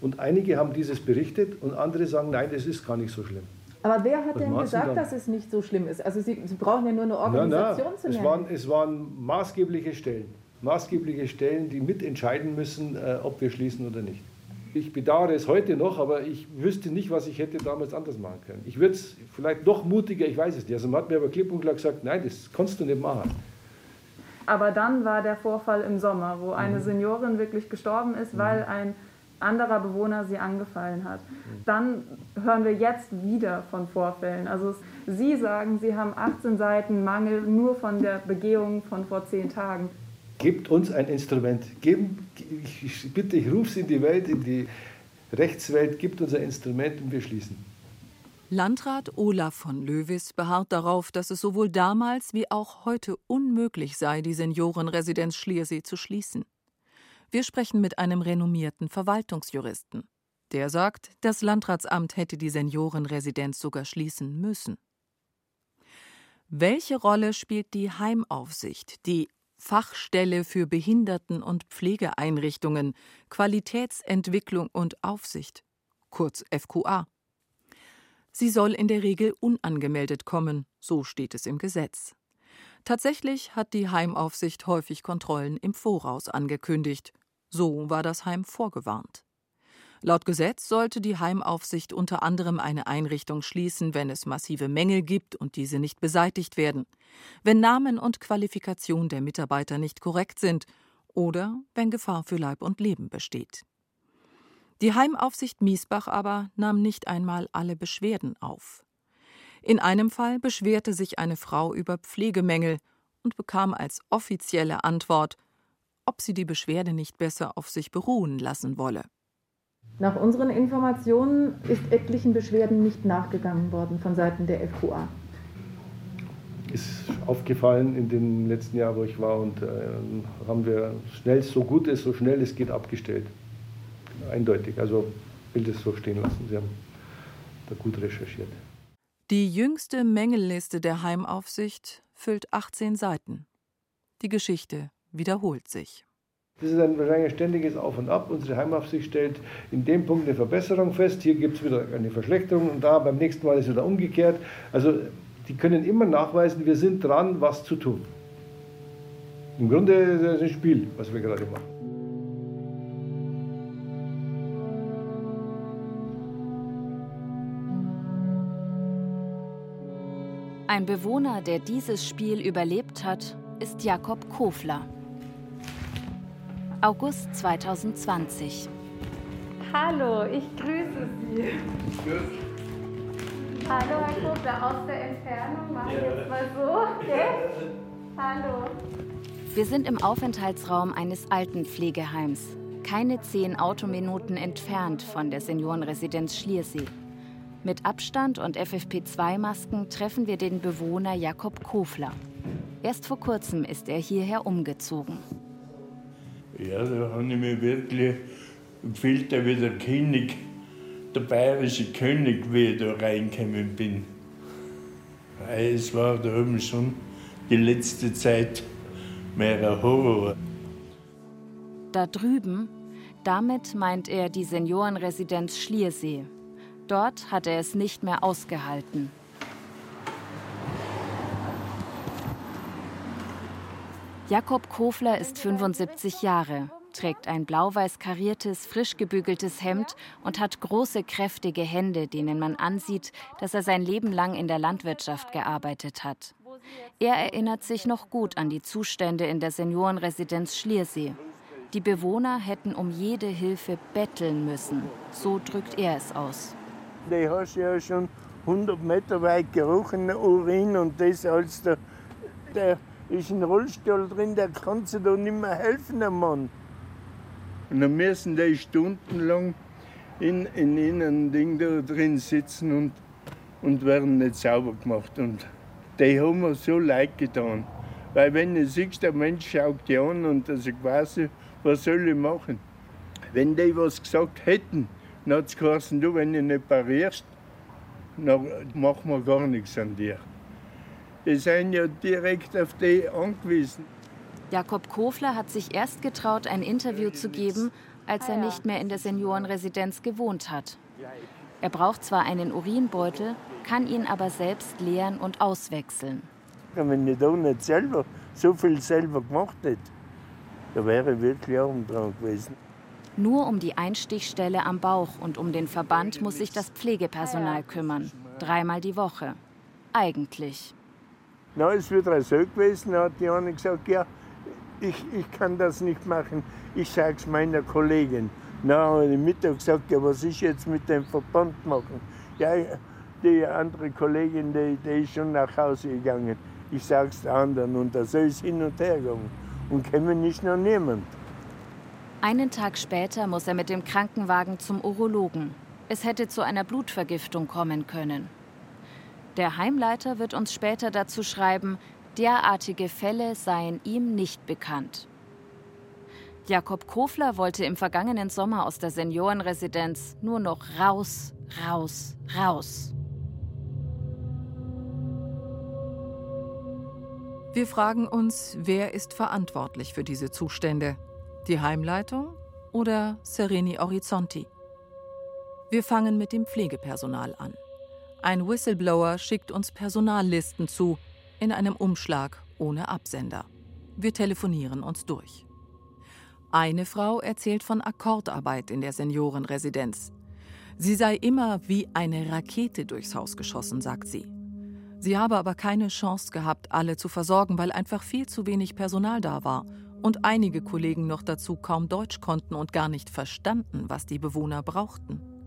und einige haben dieses berichtet und andere sagen, nein, das ist gar nicht so schlimm. Aber wer hat Was denn gesagt, dass es nicht so schlimm ist? Also Sie, Sie brauchen ja nur eine Organisation na, na, zu nennen. Es waren, es waren maßgebliche Stellen maßgebliche Stellen, die mitentscheiden müssen, äh, ob wir schließen oder nicht. Ich bedauere es heute noch, aber ich wüsste nicht, was ich hätte damals anders machen können. Ich würde es vielleicht noch mutiger, ich weiß es nicht. Also man hat mir aber klipp und klar gesagt, nein, das kannst du nicht machen. Aber dann war der Vorfall im Sommer, wo eine mhm. Seniorin wirklich gestorben ist, mhm. weil ein anderer Bewohner sie angefallen hat. Dann hören wir jetzt wieder von Vorfällen. Also Sie sagen, Sie haben 18 Seiten Mangel nur von der Begehung von vor zehn Tagen. Gebt uns ein Instrument. Geben, ich bitte, ich rufe Sie in die Welt, in die Rechtswelt, gibt uns ein Instrument und wir schließen. Landrat Olaf von Löwis beharrt darauf, dass es sowohl damals wie auch heute unmöglich sei, die Seniorenresidenz Schliersee zu schließen. Wir sprechen mit einem renommierten Verwaltungsjuristen. Der sagt, das Landratsamt hätte die Seniorenresidenz sogar schließen müssen. Welche Rolle spielt die Heimaufsicht, die Fachstelle für Behinderten- und Pflegeeinrichtungen, Qualitätsentwicklung und Aufsicht, kurz FQA. Sie soll in der Regel unangemeldet kommen, so steht es im Gesetz. Tatsächlich hat die Heimaufsicht häufig Kontrollen im Voraus angekündigt. So war das Heim vorgewarnt. Laut Gesetz sollte die Heimaufsicht unter anderem eine Einrichtung schließen, wenn es massive Mängel gibt und diese nicht beseitigt werden, wenn Namen und Qualifikation der Mitarbeiter nicht korrekt sind oder wenn Gefahr für Leib und Leben besteht. Die Heimaufsicht Miesbach aber nahm nicht einmal alle Beschwerden auf. In einem Fall beschwerte sich eine Frau über Pflegemängel und bekam als offizielle Antwort, ob sie die Beschwerde nicht besser auf sich beruhen lassen wolle. Nach unseren Informationen ist etlichen Beschwerden nicht nachgegangen worden von Seiten der FQA. Ist aufgefallen in dem letzten Jahr, wo ich war, und äh, haben wir schnell, so gut es, so schnell es geht, abgestellt. Eindeutig. Also will das so stehen lassen. Sie haben da gut recherchiert. Die jüngste Mängelliste der Heimaufsicht füllt 18 Seiten. Die Geschichte wiederholt sich. Das ist ein wahrscheinlich ständiges Auf und Ab. Unsere Heimaufsicht stellt in dem Punkt eine Verbesserung fest. Hier gibt es wieder eine Verschlechterung und da beim nächsten Mal ist es wieder umgekehrt. Also die können immer nachweisen, wir sind dran, was zu tun. Im Grunde ist es ein Spiel, was wir gerade machen. Ein Bewohner, der dieses Spiel überlebt hat, ist Jakob Kofler. August 2020. Hallo, ich grüße Sie. Hallo, Herr Kofler, aus der Entfernung. Machen wir jetzt mal so. Okay? Hallo. Wir sind im Aufenthaltsraum eines Altenpflegeheims, keine zehn Autominuten entfernt von der Seniorenresidenz Schliersee. Mit Abstand und FFP2-Masken treffen wir den Bewohner Jakob Kofler. Erst vor kurzem ist er hierher umgezogen. Ja, da habe ich mich wirklich gefühlt wie der König, der bayerische König, wie ich da reingekommen bin. Es war da oben schon die letzte Zeit mehr ein Horror. Da drüben, damit meint er die Seniorenresidenz Schliersee. Dort hat er es nicht mehr ausgehalten. Jakob Kofler ist 75 Jahre, trägt ein blau-weiß kariertes, frisch gebügeltes Hemd und hat große, kräftige Hände, denen man ansieht, dass er sein Leben lang in der Landwirtschaft gearbeitet hat. Er erinnert sich noch gut an die Zustände in der Seniorenresidenz Schliersee. Die Bewohner hätten um jede Hilfe betteln müssen. So drückt er es aus. Die hast ja schon 100 Meter weit gerochen, Urin und das als der, der ist ein Rollstuhl drin, der kann sich da nicht mehr helfen, der Mann. Und dann müssen die stundenlang in, in, in einem Ding da drin sitzen und, und werden nicht sauber gemacht. Und die haben mir so leid getan. Weil wenn du siehst, der Mensch schaut dich an und also quasi, was soll ich machen? Wenn die was gesagt hätten, dann hat es geheißen, du, wenn du nicht parierst, dann machen wir gar nichts an dir. Die sind ja direkt auf die angewiesen. Jakob Kofler hat sich erst getraut, ein Interview zu geben, als er nicht mehr in der Seniorenresidenz gewohnt hat. Er braucht zwar einen Urinbeutel, kann ihn aber selbst leeren und auswechseln. Wenn ich da nicht selber so viel selber gemacht hätte, da wäre ich wirklich arm dran gewesen. Nur um die Einstichstelle am Bauch und um den Verband muss sich das Pflegepersonal kümmern. Dreimal die Woche. Eigentlich. Na, ist wieder so gewesen, da hat die eine gesagt, ja, ich, ich kann das nicht machen, ich sage es meiner Kollegin. Na, habe ich Mittag gesagt, ja, was ist jetzt mit dem Verband machen? Ja, die andere Kollegin, die, die ist schon nach Hause gegangen. Ich sage es der anderen und da soll es hin und her gehen. Und kommen nicht noch niemand. Einen Tag später muss er mit dem Krankenwagen zum Urologen. Es hätte zu einer Blutvergiftung kommen können. Der Heimleiter wird uns später dazu schreiben, derartige Fälle seien ihm nicht bekannt. Jakob Kofler wollte im vergangenen Sommer aus der Seniorenresidenz nur noch raus, raus, raus. Wir fragen uns, wer ist verantwortlich für diese Zustände? Die Heimleitung oder Sereni Horizonti? Wir fangen mit dem Pflegepersonal an. Ein Whistleblower schickt uns Personallisten zu. in einem Umschlag ohne Absender. Wir telefonieren uns durch. Eine Frau erzählt von Akkordarbeit in der Seniorenresidenz. Sie sei immer wie eine Rakete durchs Haus geschossen, sagt sie. Sie habe aber keine Chance gehabt, alle zu versorgen, weil einfach viel zu wenig Personal da war und einige Kollegen noch dazu kaum Deutsch konnten und gar nicht verstanden, was die Bewohner brauchten.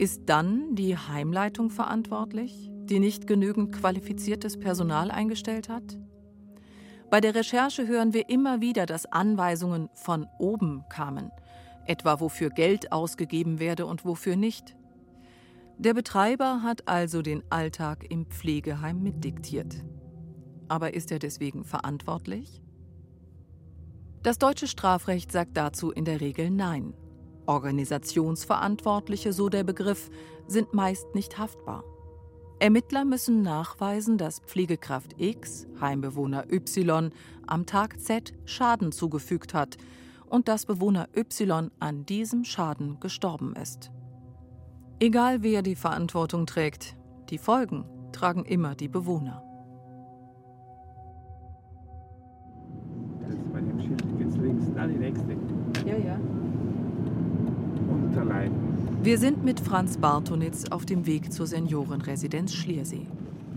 Ist dann die Heimleitung verantwortlich, die nicht genügend qualifiziertes Personal eingestellt hat? Bei der Recherche hören wir immer wieder, dass Anweisungen von oben kamen, etwa wofür Geld ausgegeben werde und wofür nicht. Der Betreiber hat also den Alltag im Pflegeheim mitdiktiert. Aber ist er deswegen verantwortlich? Das deutsche Strafrecht sagt dazu in der Regel Nein. Organisationsverantwortliche, so der Begriff, sind meist nicht haftbar. Ermittler müssen nachweisen, dass Pflegekraft X Heimbewohner Y am Tag Z Schaden zugefügt hat und dass Bewohner Y an diesem Schaden gestorben ist. Egal wer die Verantwortung trägt, die Folgen tragen immer die Bewohner. Das bei dem Schild geht's links, da die nächste. Ja, ja. Unterleiten. Wir sind mit Franz Bartonitz auf dem Weg zur Seniorenresidenz Schliersee.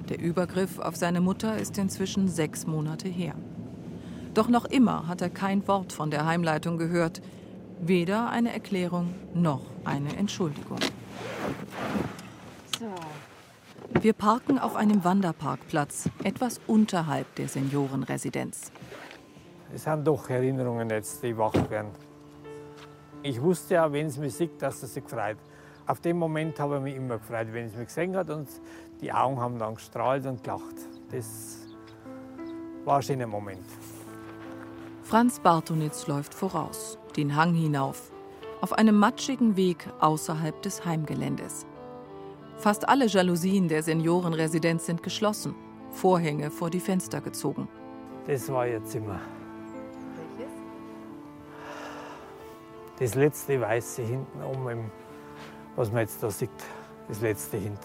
Der Übergriff auf seine Mutter ist inzwischen sechs Monate her. Doch noch immer hat er kein Wort von der Heimleitung gehört. Weder eine Erklärung noch eine Entschuldigung. Wir parken auf einem Wanderparkplatz, etwas unterhalb der Seniorenresidenz. Es sind doch Erinnerungen jetzt, die wach werden. Ich wusste ja, wenn es mich sieht, dass es sich freut. Auf dem Moment habe ich mich immer gefreut, wenn es mich gesehen hat und die Augen haben dann gestrahlt und gelacht. Das war ein schöner Moment. Franz Bartonitz läuft voraus, den Hang hinauf, auf einem matschigen Weg außerhalb des Heimgeländes. Fast alle Jalousien der Seniorenresidenz sind geschlossen, Vorhänge vor die Fenster gezogen. Das war ihr Zimmer. Das letzte Weiße hinten oben, was man jetzt da sieht, das letzte Hint.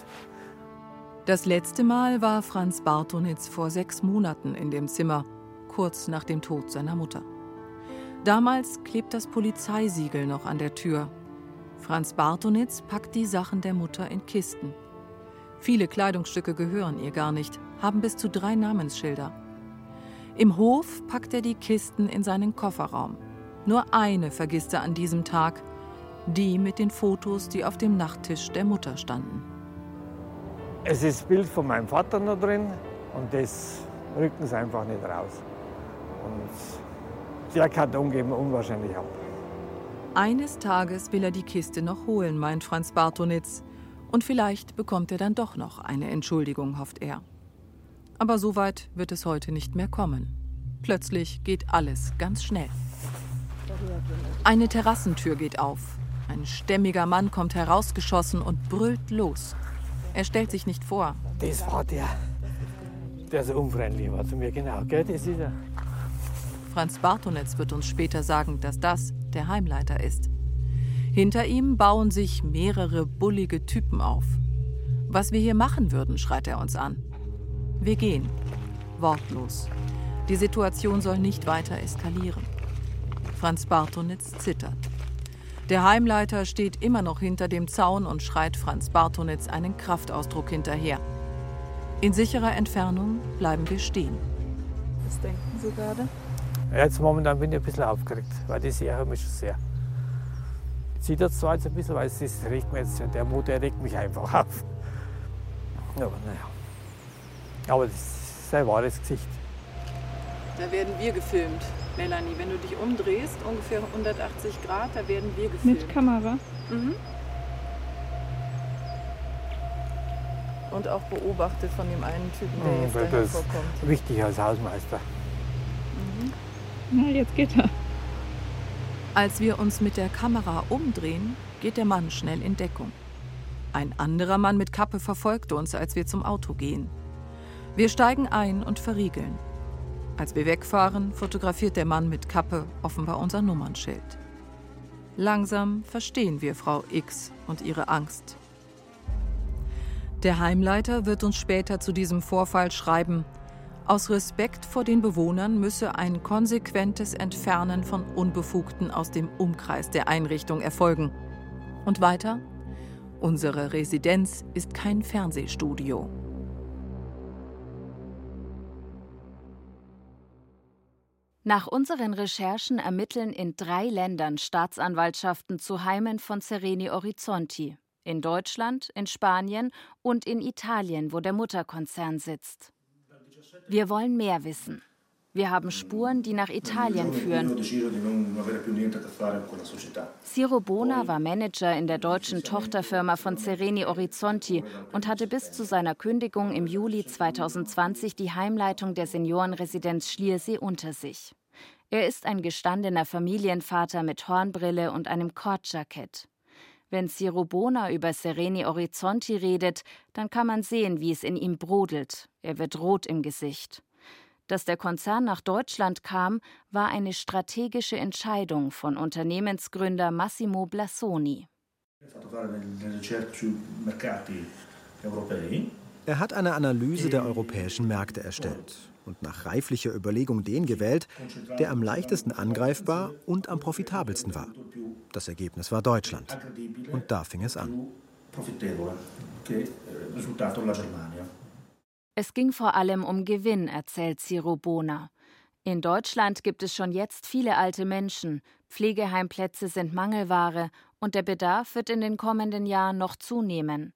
Das letzte Mal war Franz Bartonitz vor sechs Monaten in dem Zimmer, kurz nach dem Tod seiner Mutter. Damals klebt das Polizeisiegel noch an der Tür. Franz Bartonitz packt die Sachen der Mutter in Kisten. Viele Kleidungsstücke gehören ihr gar nicht, haben bis zu drei Namensschilder. Im Hof packt er die Kisten in seinen Kofferraum. Nur eine vergisst er an diesem Tag, die mit den Fotos, die auf dem Nachttisch der Mutter standen. Es ist das Bild von meinem Vater noch drin und das rücken sie einfach nicht raus. Und der Karton geben unwahrscheinlich ab. Eines Tages will er die Kiste noch holen, meint Franz Bartonitz. Und vielleicht bekommt er dann doch noch eine Entschuldigung, hofft er. Aber so weit wird es heute nicht mehr kommen. Plötzlich geht alles ganz schnell. Eine Terrassentür geht auf. Ein stämmiger Mann kommt herausgeschossen und brüllt los. Er stellt sich nicht vor. Das war der, der so unfreundlich war zu mir, genau. Gell? Das ist er. Franz Bartonetz wird uns später sagen, dass das der Heimleiter ist. Hinter ihm bauen sich mehrere bullige Typen auf. Was wir hier machen würden, schreit er uns an. Wir gehen. Wortlos. Die Situation soll nicht weiter eskalieren. Franz Bartonitz zittert. Der Heimleiter steht immer noch hinter dem Zaun und schreit Franz Bartonitz einen Kraftausdruck hinterher. In sicherer Entfernung bleiben wir stehen. Was denken Sie gerade? Jetzt momentan bin ich ein bisschen aufgeregt, weil das ärgert mich schon sehr. Sieht das zwar jetzt ein bisschen, weil es ist, regt mir jetzt, der Motor regt mich einfach auf. Aber naja. Aber das ist ein wahres Gesicht. Da werden wir gefilmt. Melanie, wenn du dich umdrehst, ungefähr 180 Grad, da werden wir gefilmt. Mit Kamera? Mhm. Und auch beobachtet von dem einen Typen, der jetzt das daher ist vorkommt. wichtig als Hausmeister. Na, jetzt geht er. Als wir uns mit der Kamera umdrehen, geht der Mann schnell in Deckung. Ein anderer Mann mit Kappe verfolgt uns, als wir zum Auto gehen. Wir steigen ein und verriegeln. Als wir wegfahren, fotografiert der Mann mit Kappe offenbar unser Nummernschild. Langsam verstehen wir Frau X und ihre Angst. Der Heimleiter wird uns später zu diesem Vorfall schreiben, aus Respekt vor den Bewohnern müsse ein konsequentes Entfernen von Unbefugten aus dem Umkreis der Einrichtung erfolgen. Und weiter, unsere Residenz ist kein Fernsehstudio. Nach unseren Recherchen ermitteln in drei Ländern Staatsanwaltschaften zu Heimen von Sereni Orizzonti. In Deutschland, in Spanien und in Italien, wo der Mutterkonzern sitzt. Wir wollen mehr wissen. Wir haben Spuren, die nach Italien führen. Ciro Bona war Manager in der deutschen Tochterfirma von Sereni Orizzonti und hatte bis zu seiner Kündigung im Juli 2020 die Heimleitung der Seniorenresidenz Schliersee unter sich. Er ist ein gestandener Familienvater mit Hornbrille und einem Kordjackett. Wenn Ciro Bona über Sereni Orizzonti redet, dann kann man sehen, wie es in ihm brodelt. Er wird rot im Gesicht. Dass der Konzern nach Deutschland kam, war eine strategische Entscheidung von Unternehmensgründer Massimo Blassoni. Er hat eine Analyse der europäischen Märkte erstellt und nach reiflicher Überlegung den gewählt, der am leichtesten angreifbar und am profitabelsten war. Das Ergebnis war Deutschland. Und da fing es an. Es ging vor allem um Gewinn, erzählt Ciro Bona. In Deutschland gibt es schon jetzt viele alte Menschen, Pflegeheimplätze sind Mangelware und der Bedarf wird in den kommenden Jahren noch zunehmen.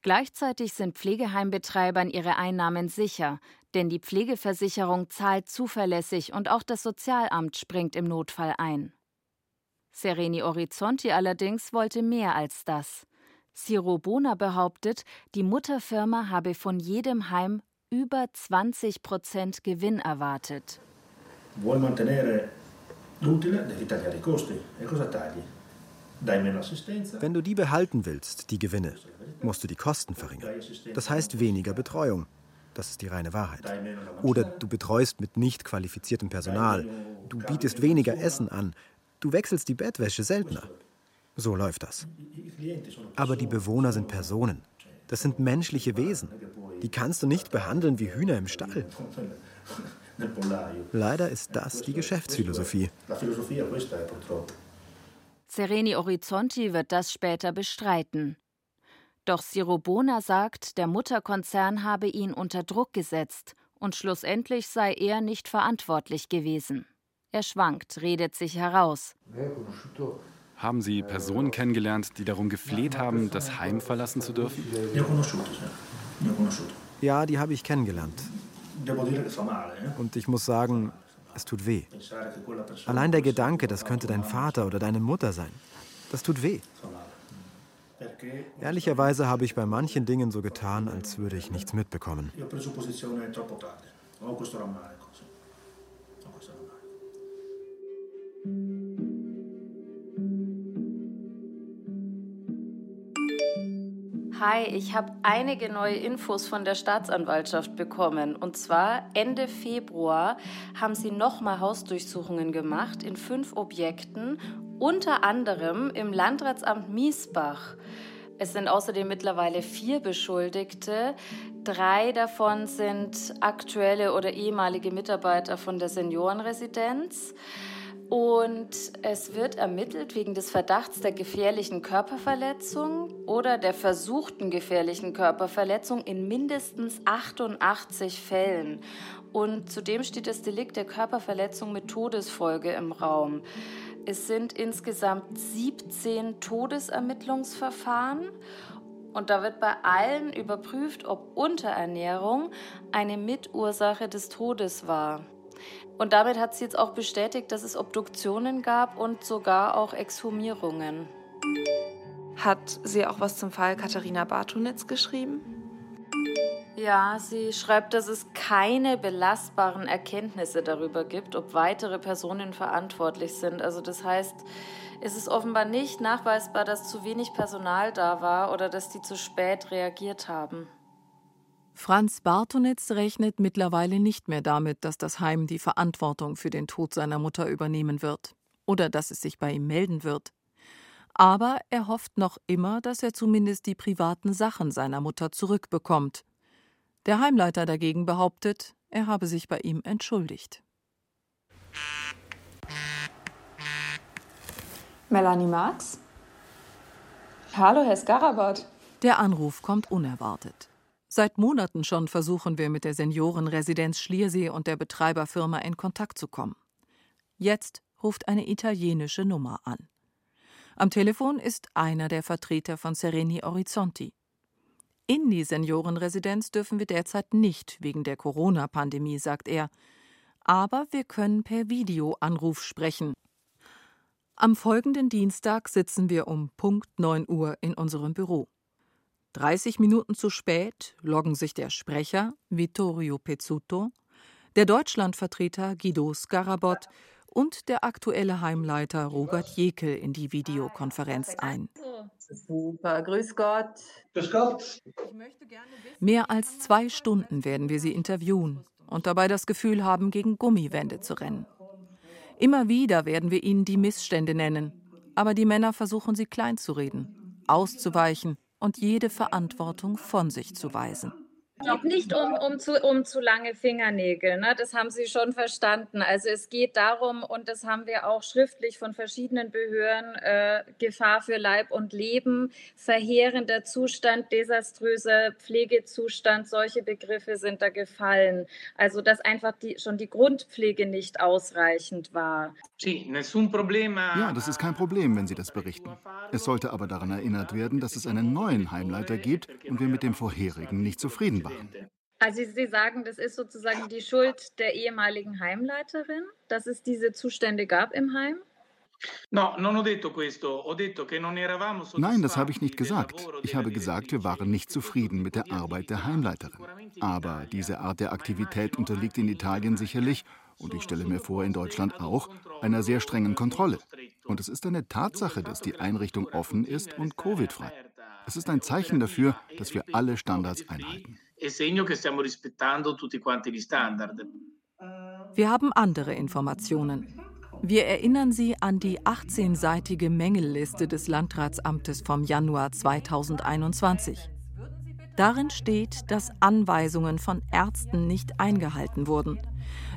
Gleichzeitig sind Pflegeheimbetreibern ihre Einnahmen sicher, denn die Pflegeversicherung zahlt zuverlässig und auch das Sozialamt springt im Notfall ein. Sereni Orizzonti allerdings wollte mehr als das. Ciro Bona behauptet, die Mutterfirma habe von jedem Heim über 20 Prozent Gewinn erwartet. Wenn du die behalten willst, die Gewinne, musst du die Kosten verringern. Das heißt weniger Betreuung. Das ist die reine Wahrheit. Oder du betreust mit nicht qualifiziertem Personal. Du bietest weniger Essen an. Du wechselst die Bettwäsche seltener. So läuft das. Aber die Bewohner sind Personen. Das sind menschliche Wesen. Die kannst du nicht behandeln wie Hühner im Stall. Leider ist das die Geschäftsphilosophie. Sereni Orizzonti wird das später bestreiten. Doch Sirobona sagt, der Mutterkonzern habe ihn unter Druck gesetzt und schlussendlich sei er nicht verantwortlich gewesen. Er schwankt, redet sich heraus. Haben Sie Personen kennengelernt, die darum gefleht haben, das Heim verlassen zu dürfen? Ja, die habe ich kennengelernt. Und ich muss sagen, es tut weh. Allein der Gedanke, das könnte dein Vater oder deine Mutter sein, das tut weh. Ehrlicherweise habe ich bei manchen Dingen so getan, als würde ich nichts mitbekommen. Hi, ich habe einige neue Infos von der Staatsanwaltschaft bekommen. Und zwar Ende Februar haben sie nochmal Hausdurchsuchungen gemacht in fünf Objekten, unter anderem im Landratsamt Miesbach. Es sind außerdem mittlerweile vier Beschuldigte. Drei davon sind aktuelle oder ehemalige Mitarbeiter von der Seniorenresidenz. Und es wird ermittelt wegen des Verdachts der gefährlichen Körperverletzung oder der versuchten gefährlichen Körperverletzung in mindestens 88 Fällen. Und zudem steht das Delikt der Körperverletzung mit Todesfolge im Raum. Es sind insgesamt 17 Todesermittlungsverfahren und da wird bei allen überprüft, ob Unterernährung eine Mitursache des Todes war. Und damit hat sie jetzt auch bestätigt, dass es Obduktionen gab und sogar auch Exhumierungen. Hat sie auch was zum Fall Katharina Bartunitz geschrieben? Ja, sie schreibt, dass es keine belastbaren Erkenntnisse darüber gibt, ob weitere Personen verantwortlich sind. Also das heißt, es ist offenbar nicht nachweisbar, dass zu wenig Personal da war oder dass die zu spät reagiert haben. Franz Bartonitz rechnet mittlerweile nicht mehr damit, dass das Heim die Verantwortung für den Tod seiner Mutter übernehmen wird oder dass es sich bei ihm melden wird. Aber er hofft noch immer, dass er zumindest die privaten Sachen seiner Mutter zurückbekommt. Der Heimleiter dagegen behauptet, er habe sich bei ihm entschuldigt. Melanie Marx? Hallo, Herr Skarabat. Der Anruf kommt unerwartet. Seit Monaten schon versuchen wir mit der Seniorenresidenz Schliersee und der Betreiberfirma in Kontakt zu kommen. Jetzt ruft eine italienische Nummer an. Am Telefon ist einer der Vertreter von Sereni Orizzonti. In die Seniorenresidenz dürfen wir derzeit nicht wegen der Corona-Pandemie, sagt er. Aber wir können per Videoanruf sprechen. Am folgenden Dienstag sitzen wir um Punkt 9 Uhr in unserem Büro. 30 Minuten zu spät loggen sich der Sprecher Vittorio Pezzuto, der Deutschlandvertreter Guido Scarabot und der aktuelle Heimleiter Robert Jekel in die Videokonferenz ein. Super, grüß Gott. Grüß Gott. Mehr als zwei Stunden werden wir sie interviewen und dabei das Gefühl haben, gegen Gummiwände zu rennen. Immer wieder werden wir ihnen die Missstände nennen, aber die Männer versuchen sie kleinzureden, auszuweichen und jede Verantwortung von sich zu weisen. Es geht nicht um, um, zu, um zu lange Fingernägel, ne? das haben Sie schon verstanden. Also es geht darum, und das haben wir auch schriftlich von verschiedenen Behörden, äh, Gefahr für Leib und Leben, verheerender Zustand, desaströser Pflegezustand, solche Begriffe sind da gefallen. Also dass einfach die, schon die Grundpflege nicht ausreichend war. Ja, das ist kein Problem, wenn Sie das berichten. Es sollte aber daran erinnert werden, dass es einen neuen Heimleiter gibt und wir mit dem vorherigen nicht zufrieden waren. Also Sie sagen, das ist sozusagen die Schuld der ehemaligen Heimleiterin, dass es diese Zustände gab im Heim? Nein, das habe ich nicht gesagt. Ich habe gesagt, wir waren nicht zufrieden mit der Arbeit der Heimleiterin. Aber diese Art der Aktivität unterliegt in Italien sicherlich und ich stelle mir vor, in Deutschland auch, einer sehr strengen Kontrolle. Und es ist eine Tatsache, dass die Einrichtung offen ist und Covid-frei. Es ist ein Zeichen dafür, dass wir alle Standards einhalten. Wir haben andere Informationen. Wir erinnern Sie an die 18-seitige Mängelliste des Landratsamtes vom Januar 2021. Darin steht, dass Anweisungen von Ärzten nicht eingehalten wurden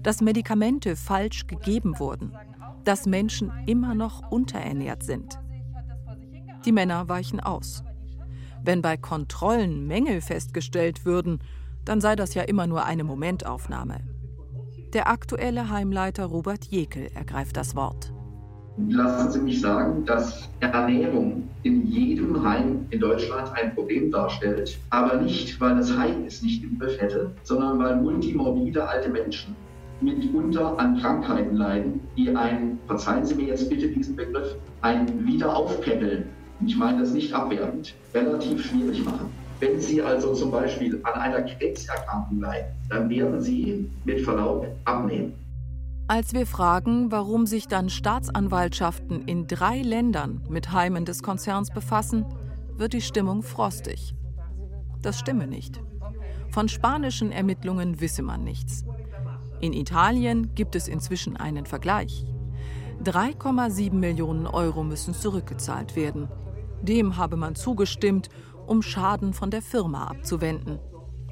dass Medikamente falsch gegeben wurden, dass Menschen immer noch unterernährt sind. Die Männer weichen aus. Wenn bei Kontrollen Mängel festgestellt würden, dann sei das ja immer nur eine Momentaufnahme. Der aktuelle Heimleiter Robert Jekel ergreift das Wort. Lassen Sie mich sagen, dass Ernährung in jedem Heim in Deutschland ein Problem darstellt. Aber nicht, weil das Heim es nicht im Griff hätte, sondern weil multimorbide alte Menschen mitunter an Krankheiten leiden, die ein, verzeihen Sie mir jetzt bitte diesen Begriff, ein Wiederaufpäppeln, ich meine das nicht abwertend, relativ schwierig machen. Wenn Sie also zum Beispiel an einer Krebserkrankung leiden, dann werden Sie mit Verlaub abnehmen. Als wir fragen, warum sich dann Staatsanwaltschaften in drei Ländern mit Heimen des Konzerns befassen, wird die Stimmung frostig. Das stimme nicht. Von spanischen Ermittlungen wisse man nichts. In Italien gibt es inzwischen einen Vergleich. 3,7 Millionen Euro müssen zurückgezahlt werden. Dem habe man zugestimmt, um Schaden von der Firma abzuwenden.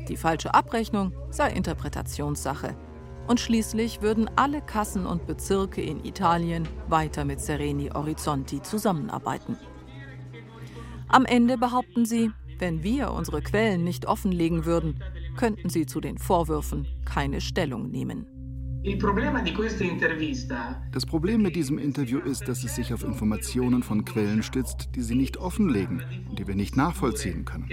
Die falsche Abrechnung sei Interpretationssache. Und schließlich würden alle Kassen und Bezirke in Italien weiter mit Sereni Orizzonti zusammenarbeiten. Am Ende behaupten sie, wenn wir unsere Quellen nicht offenlegen würden, könnten sie zu den Vorwürfen keine Stellung nehmen. Das Problem mit diesem Interview ist, dass es sich auf Informationen von Quellen stützt, die sie nicht offenlegen und die wir nicht nachvollziehen können.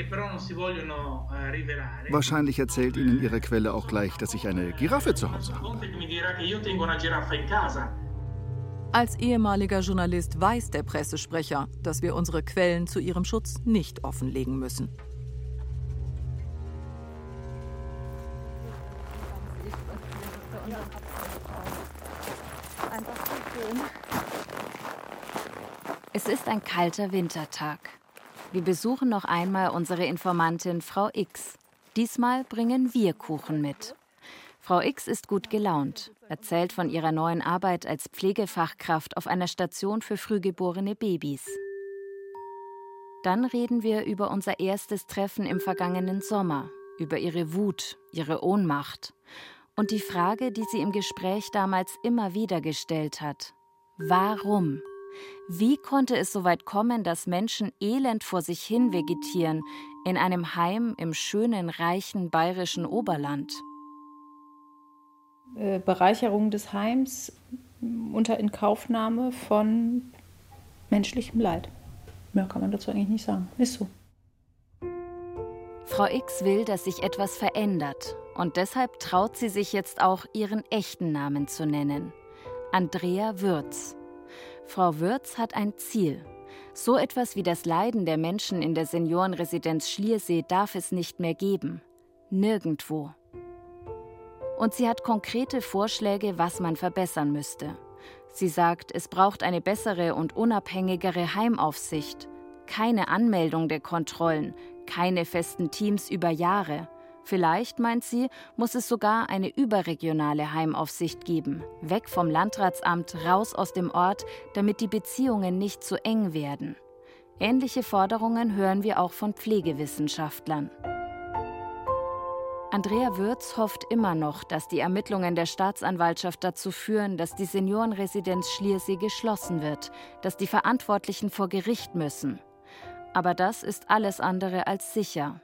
Wahrscheinlich erzählt Ihnen Ihre Quelle auch gleich, dass ich eine Giraffe zu Hause habe. Als ehemaliger Journalist weiß der Pressesprecher, dass wir unsere Quellen zu ihrem Schutz nicht offenlegen müssen. Es ist ein kalter Wintertag. Wir besuchen noch einmal unsere Informantin Frau X. Diesmal bringen wir Kuchen mit. Frau X ist gut gelaunt, erzählt von ihrer neuen Arbeit als Pflegefachkraft auf einer Station für frühgeborene Babys. Dann reden wir über unser erstes Treffen im vergangenen Sommer, über ihre Wut, ihre Ohnmacht und die Frage, die sie im Gespräch damals immer wieder gestellt hat. Warum? Wie konnte es so weit kommen, dass Menschen elend vor sich hin vegetieren in einem Heim im schönen, reichen bayerischen Oberland? Äh, Bereicherung des Heims unter Inkaufnahme von menschlichem Leid. Mehr kann man dazu eigentlich nicht sagen. Ist so. Frau X will, dass sich etwas verändert und deshalb traut sie sich jetzt auch, ihren echten Namen zu nennen. Andrea Würz. Frau Würz hat ein Ziel. So etwas wie das Leiden der Menschen in der Seniorenresidenz Schliersee darf es nicht mehr geben. Nirgendwo. Und sie hat konkrete Vorschläge, was man verbessern müsste. Sie sagt, es braucht eine bessere und unabhängigere Heimaufsicht, keine Anmeldung der Kontrollen, keine festen Teams über Jahre. Vielleicht, meint sie, muss es sogar eine überregionale Heimaufsicht geben, weg vom Landratsamt, raus aus dem Ort, damit die Beziehungen nicht zu eng werden. Ähnliche Forderungen hören wir auch von Pflegewissenschaftlern. Andrea Würz hofft immer noch, dass die Ermittlungen der Staatsanwaltschaft dazu führen, dass die Seniorenresidenz Schliersee geschlossen wird, dass die Verantwortlichen vor Gericht müssen. Aber das ist alles andere als sicher.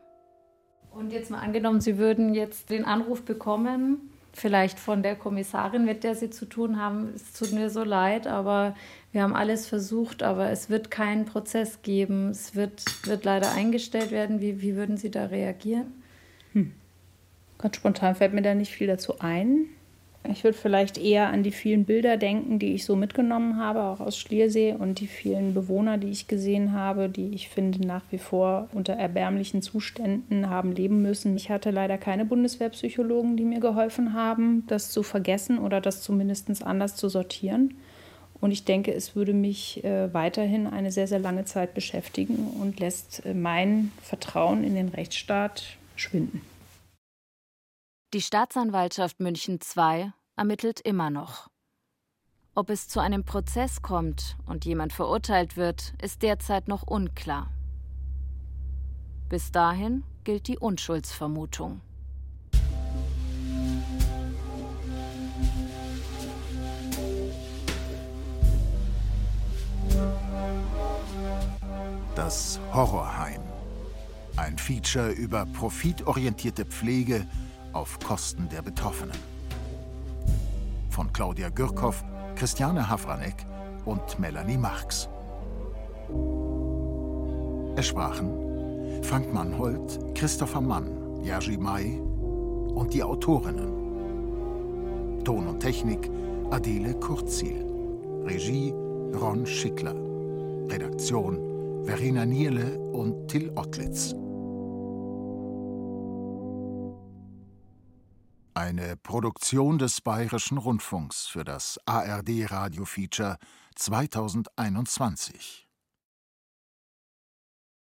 Und jetzt mal angenommen, Sie würden jetzt den Anruf bekommen, vielleicht von der Kommissarin, mit der Sie zu tun haben. Es tut mir so leid, aber wir haben alles versucht, aber es wird keinen Prozess geben. Es wird, wird leider eingestellt werden. Wie, wie würden Sie da reagieren? Hm. Ganz spontan fällt mir da nicht viel dazu ein. Ich würde vielleicht eher an die vielen Bilder denken, die ich so mitgenommen habe, auch aus Schliersee und die vielen Bewohner, die ich gesehen habe, die ich finde nach wie vor unter erbärmlichen Zuständen haben leben müssen. Ich hatte leider keine Bundeswehrpsychologen, die mir geholfen haben, das zu vergessen oder das zumindest anders zu sortieren. Und ich denke, es würde mich äh, weiterhin eine sehr, sehr lange Zeit beschäftigen und lässt äh, mein Vertrauen in den Rechtsstaat schwinden. Die Staatsanwaltschaft München II ermittelt immer noch. Ob es zu einem Prozess kommt und jemand verurteilt wird, ist derzeit noch unklar. Bis dahin gilt die Unschuldsvermutung. Das Horrorheim. Ein Feature über profitorientierte Pflege auf Kosten der Betroffenen. Von Claudia Gürkow, Christiane Havranek und Melanie Marx. Es sprachen Frank Mannhold, Christopher Mann, Jerzy May und die Autorinnen. Ton und Technik Adele Kurzziel. Regie Ron Schickler. Redaktion Verena Nierle und Till Ottlitz. Eine Produktion des Bayerischen Rundfunks für das ARD Radio Feature 2021.